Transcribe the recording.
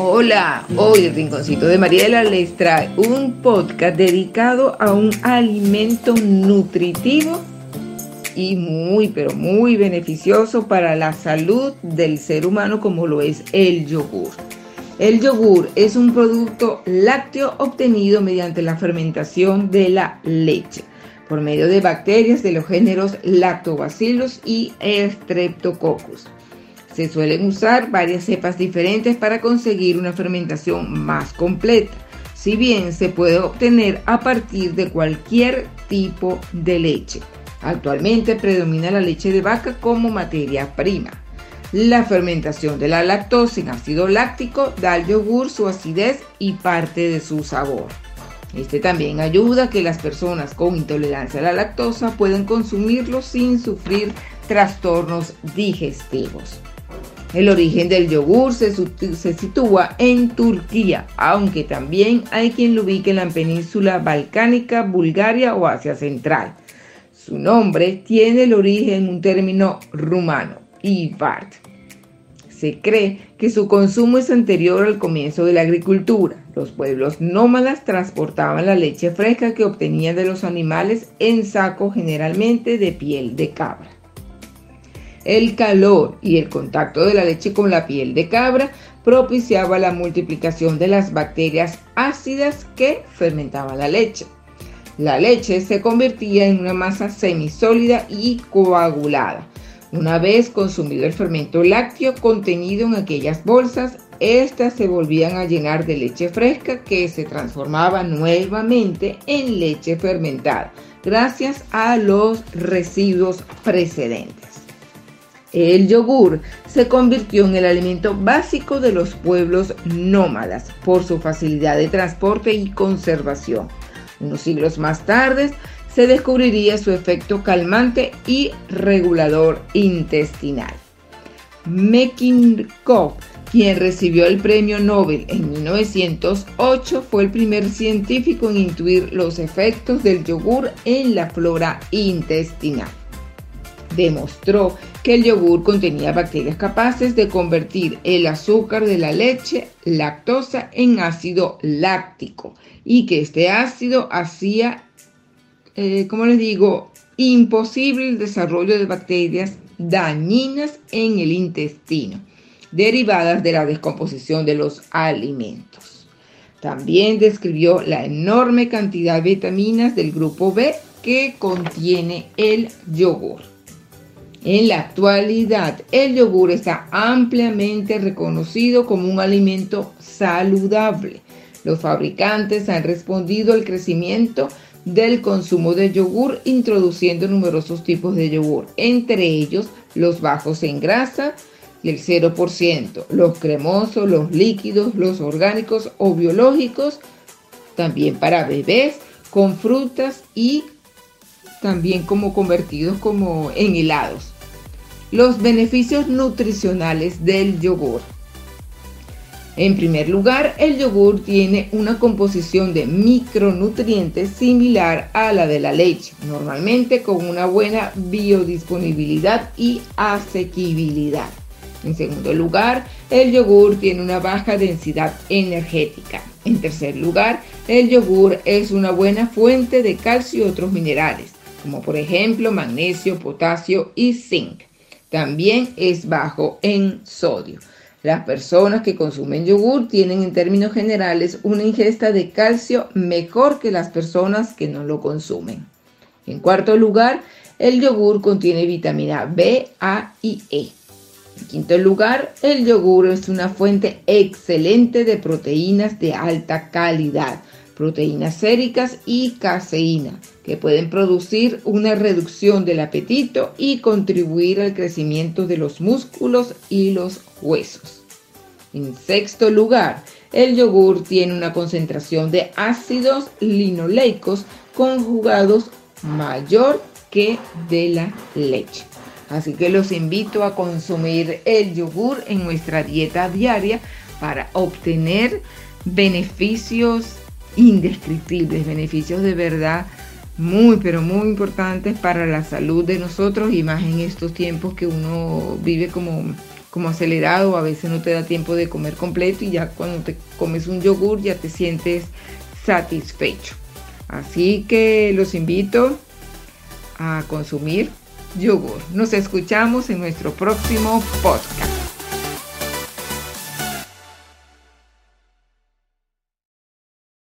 Hola, hoy el Rinconcito de Mariela les trae un podcast dedicado a un alimento nutritivo y muy, pero muy beneficioso para la salud del ser humano como lo es el yogur. El yogur es un producto lácteo obtenido mediante la fermentación de la leche por medio de bacterias de los géneros Lactobacillus y Streptococcus. Se suelen usar varias cepas diferentes para conseguir una fermentación más completa, si bien se puede obtener a partir de cualquier tipo de leche. Actualmente predomina la leche de vaca como materia prima. La fermentación de la lactosa en ácido láctico da al yogur su acidez y parte de su sabor. Este también ayuda a que las personas con intolerancia a la lactosa puedan consumirlo sin sufrir trastornos digestivos. El origen del yogur se, sitúa en Turquía, aunque también hay quien lo ubique en la península balcánica, Bulgaria o Asia Central. Su nombre tiene el origen en un término rumano, Ivart. Se cree que su consumo es anterior al comienzo de la agricultura. Los pueblos nómadas transportaban la leche fresca que obtenían de los animales en saco generalmente de piel de cabra. El calor y el contacto de la leche con la piel de cabra propiciaba la multiplicación de las bacterias ácidas que fermentaban la leche. La leche se convertía en una masa semisólida y coagulada. Una vez consumido el fermento lácteo contenido en aquellas bolsas, éstas se volvían a llenar de leche fresca que se transformaba nuevamente en leche fermentada, gracias a los residuos precedentes. El yogur se convirtió en el alimento básico de los pueblos nómadas por su facilidad de transporte y conservación. Unos siglos más tarde se descubriría su efecto calmante y regulador intestinal. McKincock, quien recibió el premio Nobel en 1908, fue el primer científico en intuir los efectos del yogur en la flora intestinal demostró que el yogur contenía bacterias capaces de convertir el azúcar de la leche, lactosa, en ácido láctico y que este ácido hacía, eh, como les digo, imposible el desarrollo de bacterias dañinas en el intestino, derivadas de la descomposición de los alimentos. También describió la enorme cantidad de vitaminas del grupo B que contiene el yogur. En la actualidad, el yogur está ampliamente reconocido como un alimento saludable. Los fabricantes han respondido al crecimiento del consumo de yogur introduciendo numerosos tipos de yogur, entre ellos los bajos en grasa y el 0%, los cremosos, los líquidos, los orgánicos o biológicos, también para bebés, con frutas y también como convertidos como en helados. Los beneficios nutricionales del yogur. En primer lugar, el yogur tiene una composición de micronutrientes similar a la de la leche, normalmente con una buena biodisponibilidad y asequibilidad. En segundo lugar, el yogur tiene una baja densidad energética. En tercer lugar, el yogur es una buena fuente de calcio y otros minerales como por ejemplo magnesio, potasio y zinc. También es bajo en sodio. Las personas que consumen yogur tienen en términos generales una ingesta de calcio mejor que las personas que no lo consumen. En cuarto lugar, el yogur contiene vitamina B, A y E. En quinto lugar, el yogur es una fuente excelente de proteínas de alta calidad, proteínas séricas y caseína, que pueden producir una reducción del apetito y contribuir al crecimiento de los músculos y los huesos. En sexto lugar, el yogur tiene una concentración de ácidos linoleicos conjugados mayor que de la leche. Así que los invito a consumir el yogur en nuestra dieta diaria para obtener beneficios indescriptibles, beneficios de verdad muy, pero muy importantes para la salud de nosotros y más en estos tiempos que uno vive como como acelerado, a veces no te da tiempo de comer completo y ya cuando te comes un yogur ya te sientes satisfecho. Así que los invito a consumir yogur. Nos escuchamos en nuestro próximo podcast.